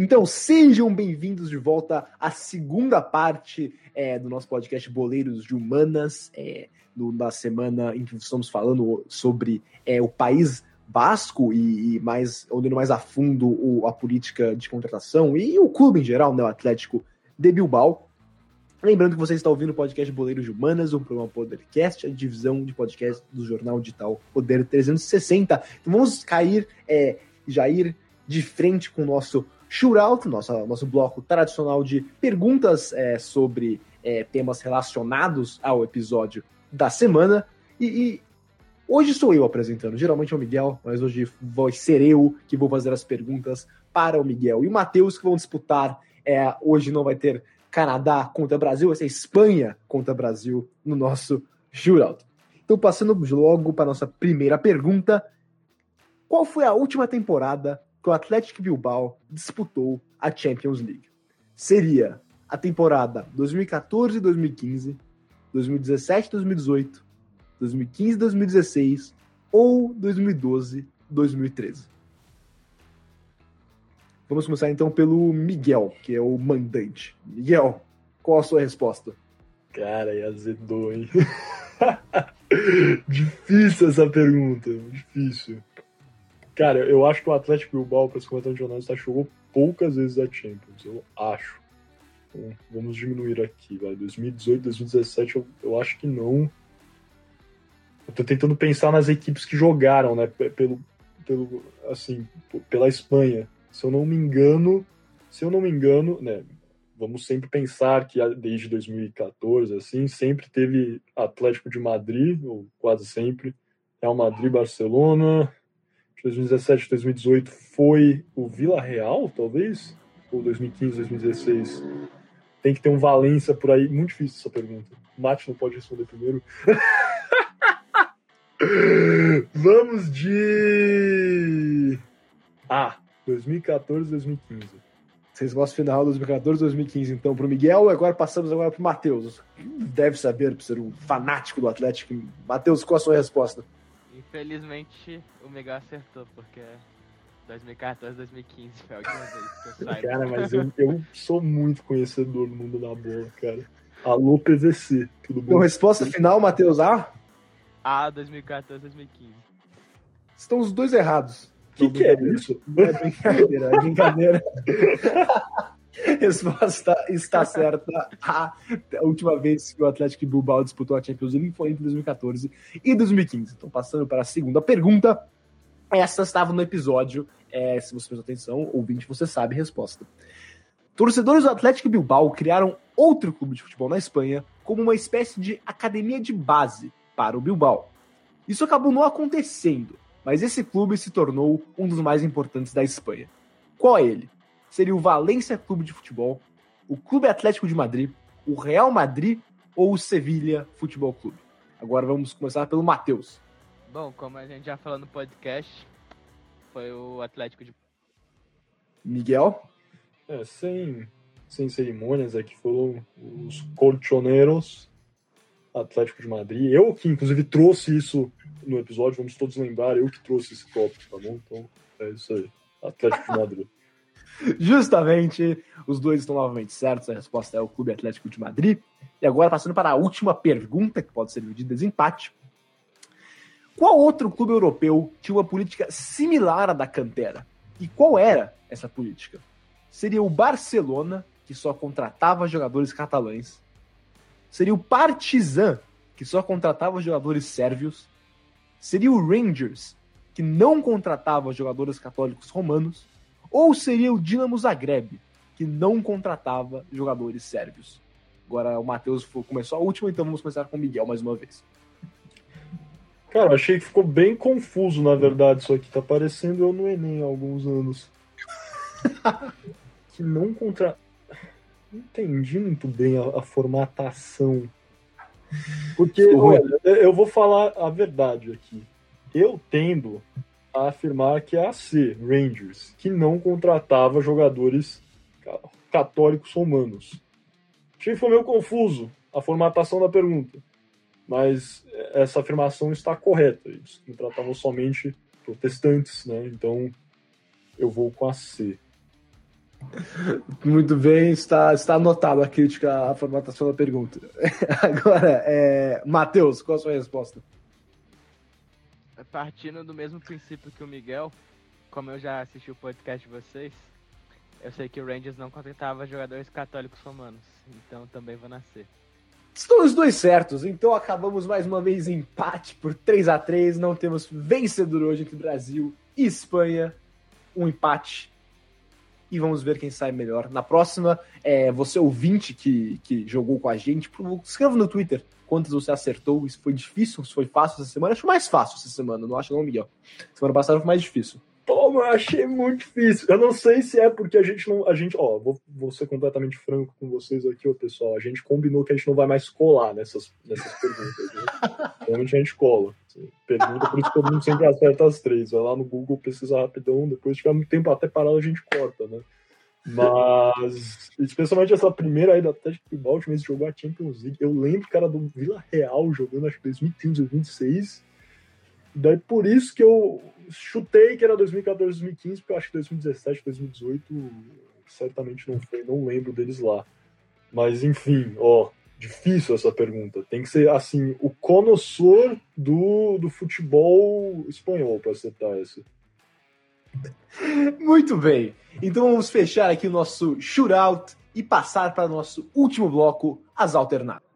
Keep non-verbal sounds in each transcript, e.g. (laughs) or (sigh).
Então, sejam bem-vindos de volta à segunda parte é, do nosso podcast Boleiros de Humanas, é, no, na semana em que estamos falando sobre é, o país Basco e, e, mais olhando mais a fundo o, a política de contratação e o clube em geral, né, o Atlético de Bilbao. Lembrando que você está ouvindo o podcast Boleiros de Humanas, um programa podcast, a divisão de podcast do jornal digital Poder 360. Então vamos cair, é, já ir de frente com o nosso shootout, nosso, nosso bloco tradicional de perguntas é, sobre é, temas relacionados ao episódio da semana. E, e, hoje sou eu apresentando. Geralmente é o Miguel, mas hoje vai ser eu que vou fazer as perguntas para o Miguel. E o Matheus que vão disputar. É, hoje não vai ter Canadá contra Brasil, vai ser Espanha contra Brasil no nosso shootout. Então, passando logo para a nossa primeira pergunta. Qual foi a última temporada que o Atlético Bilbao disputou a Champions League? Seria a temporada 2014-2015, 2017-2018, 2015-2016 ou 2012-2013? Vamos começar então pelo Miguel, que é o mandante. Miguel, qual a sua resposta? Cara, e azedou, hein? (laughs) difícil essa pergunta, difícil. Cara, eu acho que o Atlético Bilbao, para se comentar de jornalista, jogou poucas vezes a Champions, eu acho. Então, vamos diminuir aqui, vai. 2018, 2017, eu, eu acho que não. Eu tô tentando pensar nas equipes que jogaram, né, pelo, pelo, assim, pela Espanha. Se eu não me engano, se eu não me engano, né, vamos sempre pensar que desde 2014, assim, sempre teve Atlético de Madrid, ou quase sempre, Real Madrid, Barcelona, 2017, 2018 foi o Vila Real, talvez? Ou 2015, 2016? Tem que ter um Valência por aí. Muito difícil essa pergunta. O Mate não pode responder primeiro. (laughs) Vamos de. Ah, 2014, 2015. Resposta final 2014, 2015, então, para o Miguel. Agora passamos agora para o Matheus. Deve saber, por ser um fanático do Atlético. Matheus, qual a sua resposta? Infelizmente, o Miguel acertou, porque 2014, 2015 foi a última vez que eu saí. Cara, mas eu, eu sou muito conhecedor do mundo da bola, cara. Alô, PVC, tudo bom? Então, resposta final, Matheus A? A, 2014, 2015. Estão os dois errados. O que, que é isso? É brincadeira, é brincadeira. (laughs) (laughs) Resposta está certa. A, última vez que o Atlético Bilbao disputou a Champions League foi entre 2014 e 2015. Então, passando para a segunda pergunta. Essa estava no episódio. É, se você prestou atenção, ouvinte, você sabe a resposta. Torcedores do Atlético Bilbao criaram outro clube de futebol na Espanha como uma espécie de academia de base para o Bilbao. Isso acabou não acontecendo, mas esse clube se tornou um dos mais importantes da Espanha. Qual é ele? Seria o Valência Clube de Futebol, o Clube Atlético de Madrid, o Real Madrid ou o Sevilha Futebol Clube? Agora vamos começar pelo Matheus. Bom, como a gente já falou no podcast, foi o Atlético de Miguel? É, sem, sem cerimônias, aqui é foram os colchoneros Atlético de Madrid. Eu que, inclusive, trouxe isso no episódio, vamos todos lembrar, eu que trouxe esse tópico, tá bom? Então, é isso aí. Atlético de Madrid. (laughs) Justamente, os dois estão novamente certos. A resposta é o Clube Atlético de Madrid. E agora, passando para a última pergunta, que pode servir de desempate. Qual outro clube europeu tinha uma política similar à da Cantera? E qual era essa política? Seria o Barcelona, que só contratava jogadores catalães. Seria o Partizan, que só contratava jogadores sérvios. Seria o Rangers, que não contratava jogadores católicos romanos ou seria o Dinamo Zagreb, que não contratava jogadores sérvios? Agora o Matheus começou a última, então vamos começar com o Miguel mais uma vez. Cara, achei que ficou bem confuso, na verdade, isso aqui. Tá parecendo eu no Enem há alguns anos. (laughs) que não contra. Não entendi muito bem a, a formatação. Porque, olha, eu vou falar a verdade aqui. Eu tendo a afirmar que é a C, Rangers, que não contratava jogadores católicos romanos. Achei que foi meio confuso a formatação da pergunta, mas essa afirmação está correta. Eles contratavam somente protestantes, né? Então eu vou com a C. (laughs) Muito bem, está, está anotada a crítica à formatação da pergunta. (laughs) Agora, é, Matheus, qual a sua resposta? Partindo do mesmo princípio que o Miguel, como eu já assisti o podcast de vocês, eu sei que o Rangers não contratava jogadores católicos romanos, então também vou nascer. Estão os dois certos, então acabamos mais uma vez em empate por 3 a 3 Não temos vencedor hoje entre Brasil e Espanha. Um empate. E vamos ver quem sai melhor. Na próxima, é, você ouvinte que, que jogou com a gente, escreva no Twitter quantas você acertou. Isso foi difícil, se foi fácil essa semana. Acho mais fácil essa semana, não acho não, Miguel. Semana passada foi mais difícil. Toma, eu achei muito difícil. Eu não sei se é porque a gente não. A gente, ó, vou, vou ser completamente franco com vocês aqui, ó, pessoal. A gente combinou que a gente não vai mais colar nessas, nessas perguntas. Né? (laughs) Normalmente a gente cola. Assim, pergunta, por isso que todo mundo sempre acerta as três. Vai lá no Google, pesquisa rapidão, depois se tiver muito tempo até parado, a gente corta, né? Mas, especialmente essa primeira aí da Atlético de Baltimore, esse jogo a Champions League. Eu lembro era do Vila Real jogando, acho que 2015, 2016. Daí por isso que eu chutei que era 2014, 2015, porque eu acho que 2017, 2018 certamente não foi, não lembro deles lá. Mas enfim, ó, difícil essa pergunta. Tem que ser assim, o conhecedor do, do futebol espanhol para acertar essa. Muito bem. Então vamos fechar aqui o nosso shootout e passar para o nosso último bloco, as alternadas.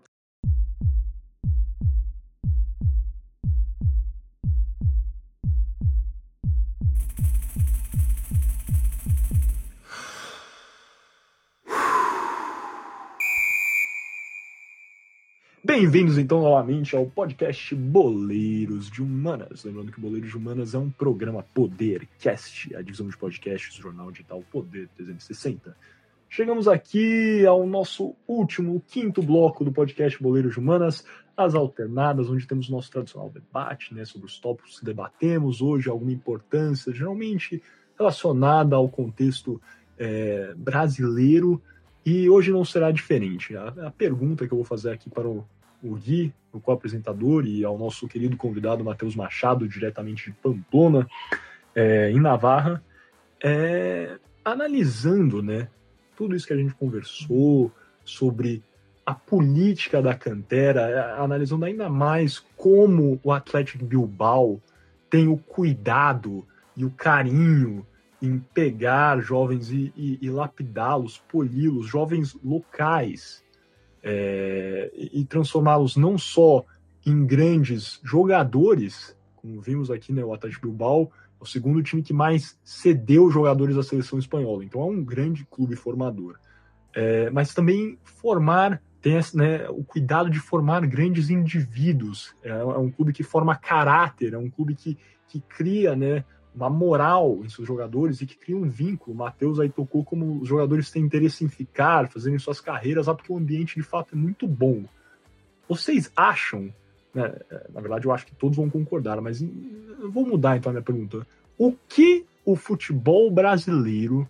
Bem-vindos então novamente ao podcast Boleiros de Humanas. Lembrando que Boleiros de Humanas é um programa Podercast, a divisão de podcasts do jornal digital Poder 360. Chegamos aqui ao nosso último, quinto bloco do podcast Boleiros de Humanas, as alternadas, onde temos nosso tradicional debate né, sobre os tópicos que debatemos hoje, alguma importância, geralmente relacionada ao contexto é, brasileiro. E hoje não será diferente. A, a, pergunta que eu vou fazer aqui para o, o Gui, o co-apresentador, e ao nosso querido convidado Matheus Machado, diretamente de Pamplona, é, em Navarra, é, analisando né, tudo isso que a gente conversou sobre a política da cantera, é, analisando ainda mais como o Atlético Bilbao tem o cuidado e o carinho em pegar jovens e, e, e lapidá-los, poli-los, jovens locais, é, e transformá-los não só em grandes jogadores, como vimos aqui, né, o Atlético Bilbao é o segundo time que mais cedeu jogadores à seleção espanhola, então é um grande clube formador. É, mas também formar, tem né, o cuidado de formar grandes indivíduos, é, é, um clube que forma caráter, é um clube que, que cria né, uma moral em seus jogadores e que cria um vínculo. O Matheus aí tocou como os jogadores têm interesse em ficar, fazerem suas carreiras, lá porque o ambiente de fato é muito bom. Vocês acham, né, na verdade eu acho que todos vão concordar, mas eu vou mudar então a minha pergunta. O que o futebol brasileiro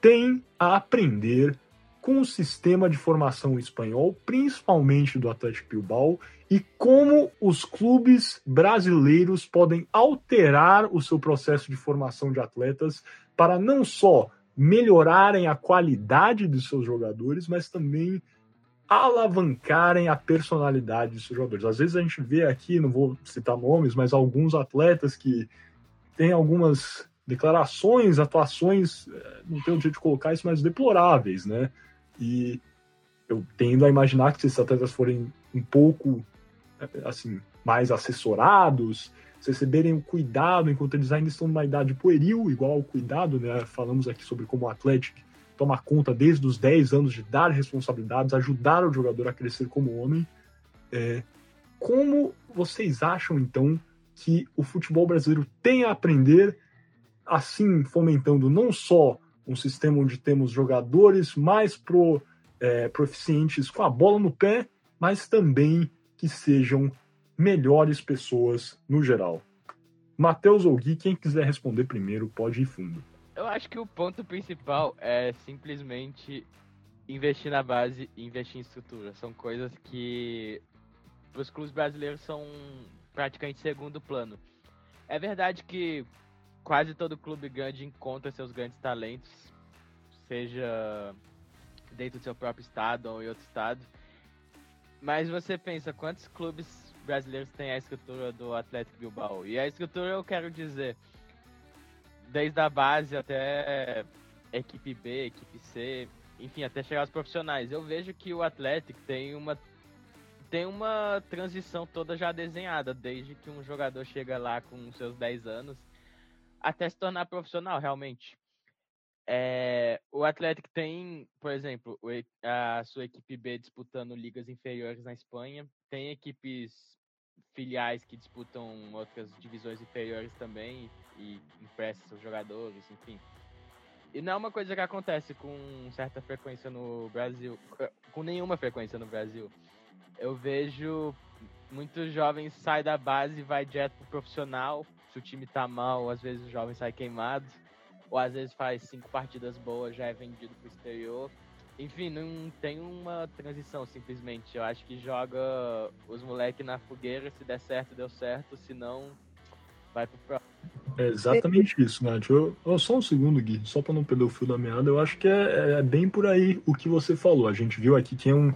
tem a aprender com o sistema de formação espanhol, principalmente do Atlético Bilbao, e como os clubes brasileiros podem alterar o seu processo de formação de atletas para não só melhorarem a qualidade dos seus jogadores, mas também alavancarem a personalidade dos seus jogadores. Às vezes a gente vê aqui, não vou citar nomes, mas alguns atletas que têm algumas declarações, atuações, eh, não tenho o jeito de colocar isso, mas deploráveis, né? E eu tendo a imaginar que se esses atletas forem um pouco assim mais assessorados, receberem o cuidado enquanto eles ainda estão numa idade pueril, igual ao cuidado, né? Falamos aqui sobre como o Atlético toma conta desde os 10 anos de dar responsabilidades, ajudar o jogador a crescer como homem. É, como vocês acham, então, que o futebol brasileiro tem a aprender, assim, fomentando não só um sistema onde temos jogadores mais pro, é, proficientes com a bola no pé, mas também que sejam melhores pessoas no geral. Matheus ou Gui, quem quiser responder primeiro, pode ir fundo. Eu acho que o ponto principal é simplesmente investir na base e investir em estrutura. São coisas que os clubes brasileiros são praticamente segundo plano. É verdade que quase todo clube grande encontra seus grandes talentos, seja dentro do seu próprio estado ou em outro estado. Mas você pensa, quantos clubes brasileiros têm a estrutura do Atlético Bilbao? E a estrutura eu quero dizer, desde a base até equipe B, equipe C, enfim, até chegar aos profissionais. Eu vejo que o Atlético tem uma tem uma transição toda já desenhada, desde que um jogador chega lá com seus 10 anos até se tornar profissional, realmente. É, o Atlético tem, por exemplo, a sua equipe B disputando ligas inferiores na Espanha, tem equipes filiais que disputam outras divisões inferiores também e emprestam seus jogadores, enfim. E não é uma coisa que acontece com certa frequência no Brasil, com nenhuma frequência no Brasil. Eu vejo muitos jovens saem da base e vai direto pro profissional. Se o time tá mal, às vezes o jovem sai queimado ou às vezes faz cinco partidas boas, já é vendido pro exterior. Enfim, não tem uma transição simplesmente. Eu acho que joga os moleques na fogueira, se der certo, deu certo, se não, vai pro próximo. É exatamente isso, Nath. Eu, eu, só um segundo, Gui, só para não perder o fio da meada, eu acho que é, é, bem por aí o que você falou. A gente viu aqui que é um.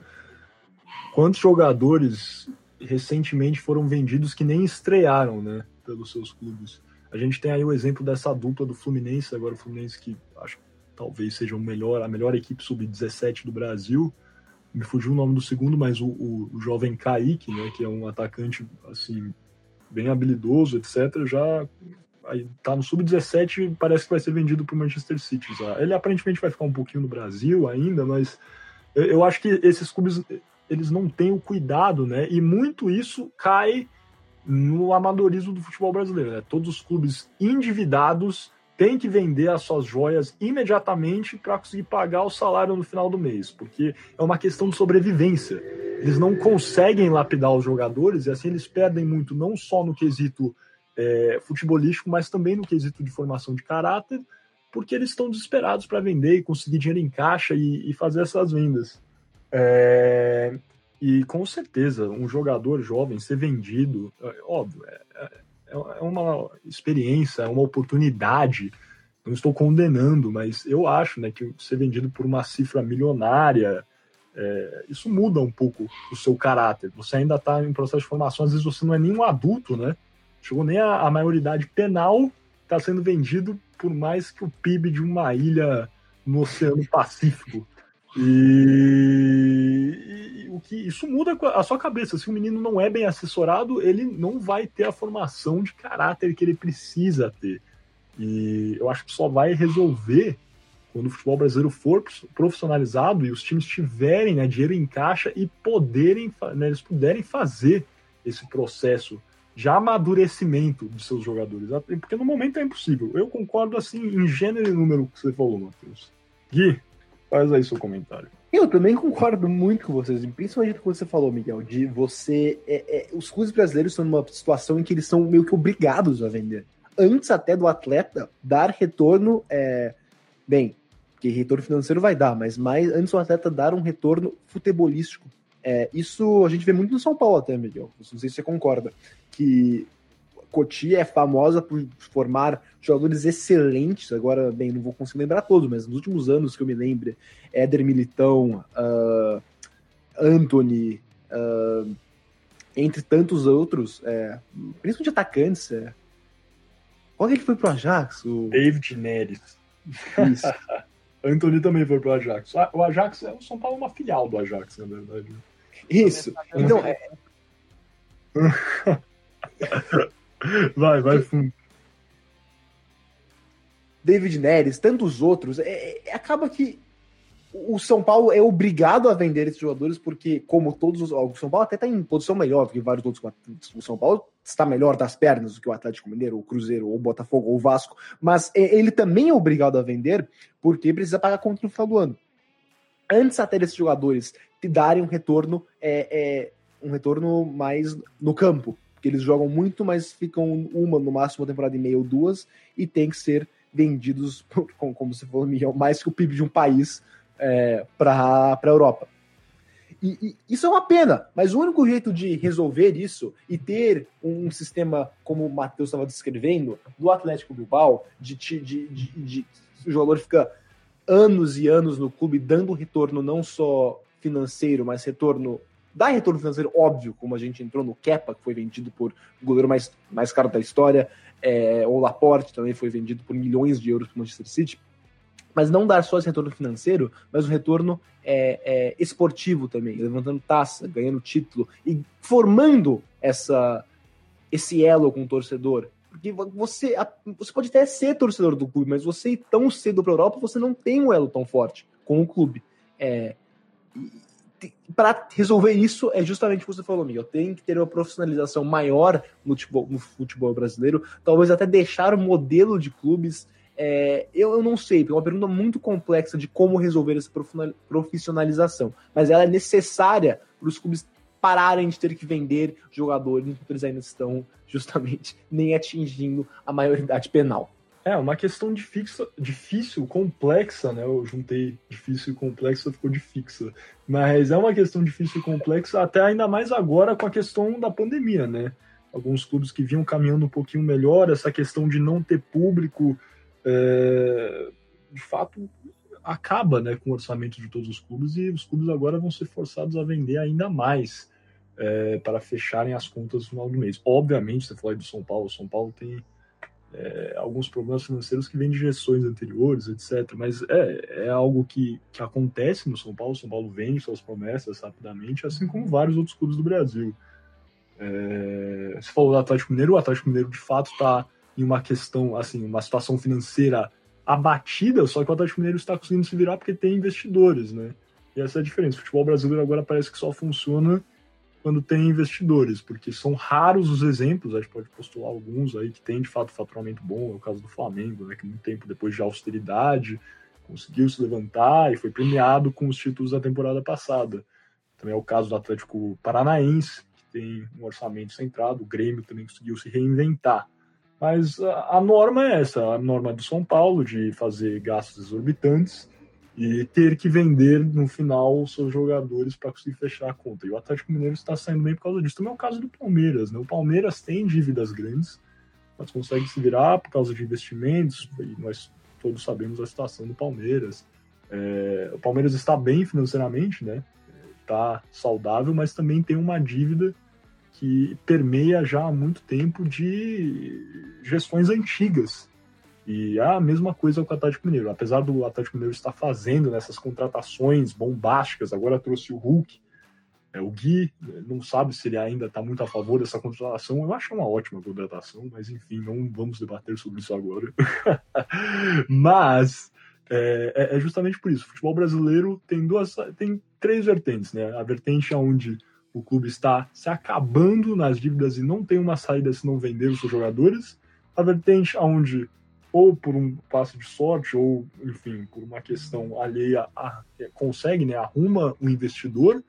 Quantos jogadores recentemente foram vendidos que nem estrearam, né, pelos seus clubes? A gente tem aí o exemplo dessa dupla do Fluminense, agora o Fluminense que acho que talvez seja o melhor, a melhor equipe sub-17 do Brasil. Me fugiu o nome do segundo, mas o, o, o, jovem Kaique, né, que é um atacante assim bem habilidoso, etc., já aí tá no sub-17 parece que vai ser vendido para o Manchester City. Já. Ele aparentemente vai ficar um pouquinho no Brasil ainda, mas eu, eu acho que esses clubes eles não têm o cuidado, né? E muito isso cai no amadorismo do futebol brasileiro. Né? Todos os clubes endividados têm que vender as suas joias imediatamente para conseguir pagar o salário no final do mês, porque é uma questão de sobrevivência. Eles não conseguem lapidar os jogadores e assim eles perdem muito, não só no quesito é, futebolístico, mas também no quesito de formação de caráter, porque eles estão desesperados para vender e conseguir dinheiro em caixa e, e fazer essas vendas. É, e com certeza, um jogador jovem ser vendido, é, óbvio, é, é, é uma experiência, é uma oportunidade. Não estou condenando, mas eu acho né, que ser vendido por uma cifra milionária, é, isso muda um pouco o seu caráter. Você ainda está em processo de formação, às vezes você não é nem um adulto, né? Chegou nem a, a maioridade penal, está sendo vendido por mais que o PIB de uma ilha no Oceano Pacífico. E, e, o que isso muda a sua cabeça. Se o menino não é bem assessorado, ele não vai ter a formação de caráter que ele precisa ter. E eu acho que só vai resolver quando o futebol brasileiro for profissionalizado e os times tiverem né, dinheiro em caixa e poderem, né, eles puderem fazer esse processo de amadurecimento de seus jogadores. Porque no momento é impossível. Eu concordo assim em gênero e número que você falou, Matheus. Gui, Faz aí seu comentário. Eu também concordo muito com vocês, principalmente com o que você falou, Miguel, de você. É, é, os clubes brasileiros estão numa situação em que eles são meio que obrigados a vender. Antes até do atleta dar retorno. É, bem, que retorno financeiro vai dar, mas mais antes do atleta dar um retorno futebolístico. É, isso a gente vê muito no São Paulo até, Miguel. Não sei se você concorda. Que Cotia é famosa por formar jogadores excelentes. Agora, bem, não vou conseguir lembrar todos, mas nos últimos anos que eu me lembre, Éder Militão, uh, Anthony, uh, entre tantos outros, é, principalmente atacantes. É. Qual é que foi pro Ajax? O... David Neres. Isso. (laughs) Anthony também foi pro Ajax. O Ajax, o São Paulo é uma filial do Ajax, na verdade. Isso. Então, é... (laughs) Vai, vai fundo. David Neres, tantos outros, é, é, acaba que o São Paulo é obrigado a vender esses jogadores porque, como todos os. O São Paulo até está em posição melhor do que vários outros. O São Paulo está melhor das pernas do que o Atlético Mineiro, o Cruzeiro, o Botafogo, ou o Vasco, mas é, ele também é obrigado a vender porque precisa pagar conta no final do ano. Antes até desses jogadores te darem um retorno, é, é um retorno mais no campo que eles jogam muito, mas ficam uma, no máximo, uma temporada e meia ou duas, e tem que ser vendidos, (laughs) como, você falou, Miguel, mais que o PIB de um país é, para a Europa. E, e, isso é uma pena, mas o único jeito de resolver isso e ter um sistema, como o Matheus estava descrevendo, do Atlético Bilbao, de, de, de, de, o jogador fica anos e anos no clube, dando retorno não só financeiro, mas retorno. Dá retorno financeiro, óbvio, como a gente entrou no Kepa, que foi vendido por goleiro mais, mais caro da história, é, o Laporte também foi vendido por milhões de euros para o Manchester City mas não dar só esse retorno financeiro, mas o retorno é, é, esportivo também, levantando taça, ganhando título e formando essa, esse elo com o torcedor. Porque você, você pode até ser torcedor do clube, mas você ir tão cedo para a Europa, você não tem um elo tão forte com o clube. É, para resolver isso, é justamente o que você falou, Miguel. Tem que ter uma profissionalização maior no futebol, no futebol brasileiro, talvez até deixar o modelo de clubes é, eu, eu, não sei, é uma pergunta muito complexa de como resolver essa profissionalização. Mas ela é necessária para os clubes pararem de ter que vender jogadores enquanto eles ainda estão justamente (laughs) nem atingindo a maioridade penal. É, uma questão difícil, difícil, complexa, né? Eu juntei difícil e complexa, ficou de fixa. Mas é uma questão difícil e complexa, até ainda mais agora com a questão da pandemia, né? Alguns clubes que vinham caminhando um pouquinho melhor, essa questão de não ter público, é, de fato acaba né, com o orçamento de todos os clubes e os clubes agora vão ser forçados a vender ainda mais é, para fecharem as contas no final do mês. Obviamente, você falou aí do São Paulo, São Paulo tem é, alguns problemas financeiros que vêm de gestões anteriores, etc. Mas é, é algo que, que acontece no São Paulo. São Paulo vende suas promessas rapidamente, assim como vários outros clubes do Brasil. É, você falou do Atlético Mineiro, o Atlético Mineiro de fato está em uma questão, assim, uma situação financeira abatida, só que o Atlético Mineiro está conseguindo se virar porque tem investidores, né? E essa é a diferença. O futebol brasileiro agora parece que só funciona quando tem investidores, porque são raros os exemplos, a gente pode postular alguns aí que tem de fato faturamento bom, é o caso do Flamengo, né, que muito tempo depois de austeridade conseguiu se levantar e foi premiado com os títulos da temporada passada. Também é o caso do Atlético Paranaense, que tem um orçamento centrado, o Grêmio também conseguiu se reinventar. Mas a, a norma é essa, a norma do São Paulo de fazer gastos exorbitantes e ter que vender no final os seus jogadores para conseguir fechar a conta. E o Atlético Mineiro está saindo bem por causa disso. Também é o caso do Palmeiras. Né? O Palmeiras tem dívidas grandes, mas consegue se virar por causa de investimentos, e nós todos sabemos a situação do Palmeiras. É, o Palmeiras está bem financeiramente, né? Está saudável, mas também tem uma dívida que permeia já há muito tempo de gestões antigas. E a mesma coisa com o Atlético Mineiro. Apesar do Atlético Mineiro estar fazendo nessas contratações bombásticas, agora trouxe o Hulk, é, o Gui não sabe se ele ainda está muito a favor dessa contratação. Eu acho uma ótima contratação, mas enfim, não vamos debater sobre isso agora. (laughs) mas é, é, é, justamente por isso. O futebol brasileiro tem duas, tem três vertentes, né? A vertente onde o clube está se acabando nas dívidas e não tem uma saída se não vender os seus jogadores. A vertente onde, ou por um passo de sorte, ou, enfim, por uma questão alheia, a, consegue, né, arruma um investidor,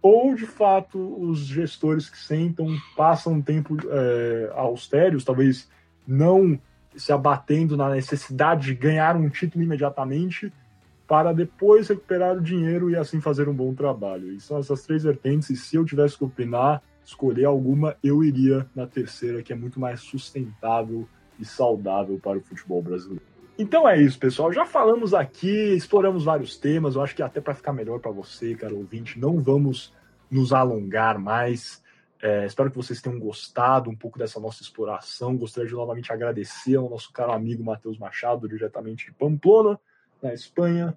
ou, de fato, os gestores que sentam, passam um tempo é, austérios, talvez não se abatendo na necessidade de ganhar um título imediatamente, para depois recuperar o dinheiro e assim fazer um bom trabalho. E são essas três vertentes, e se eu tivesse que opinar, escolher alguma, eu iria na terceira, que é muito mais sustentável e saudável para o futebol brasileiro. Então é isso, pessoal. Já falamos aqui, exploramos vários temas. Eu acho que até para ficar melhor para você, cara ouvinte, não vamos nos alongar mais. É, espero que vocês tenham gostado um pouco dessa nossa exploração. Gostaria de novamente agradecer ao nosso caro amigo Matheus Machado, diretamente de Pamplona na Espanha,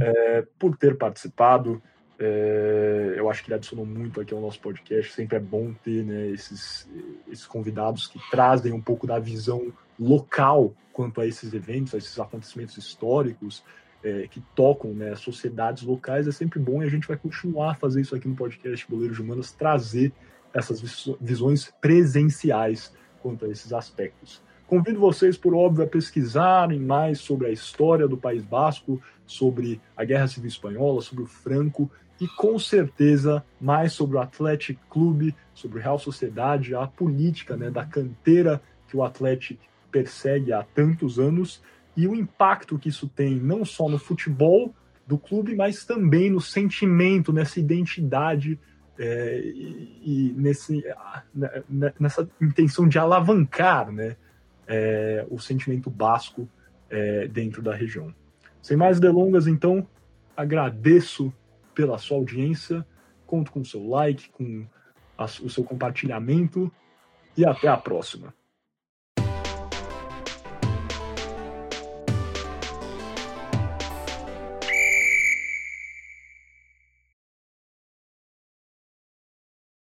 é, por ter participado. É, eu acho que ele adicionou muito aqui ao nosso podcast. Sempre é bom ter né, esses, esses convidados que trazem um pouco da visão local quanto a esses eventos, a esses acontecimentos históricos é, que tocam né, sociedades locais. É sempre bom e a gente vai continuar a fazer isso aqui no podcast Boleiros de Humanas, trazer essas visões presenciais quanto a esses aspectos. Convido vocês, por óbvio, a pesquisarem mais sobre a história do País Basco, sobre a Guerra Civil Espanhola, sobre o Franco e, com certeza, mais sobre o Atlético Clube, sobre Real Sociedade, a política né, da canteira que o Atlético persegue há tantos anos e o impacto que isso tem não só no futebol do clube, mas também no sentimento, nessa identidade é, e, e nesse, né, nessa intenção de alavancar né, é, o sentimento basco é, dentro da região. Sem mais delongas, então, agradeço pela sua audiência. Conto com o seu like, com a, o seu compartilhamento e até a próxima.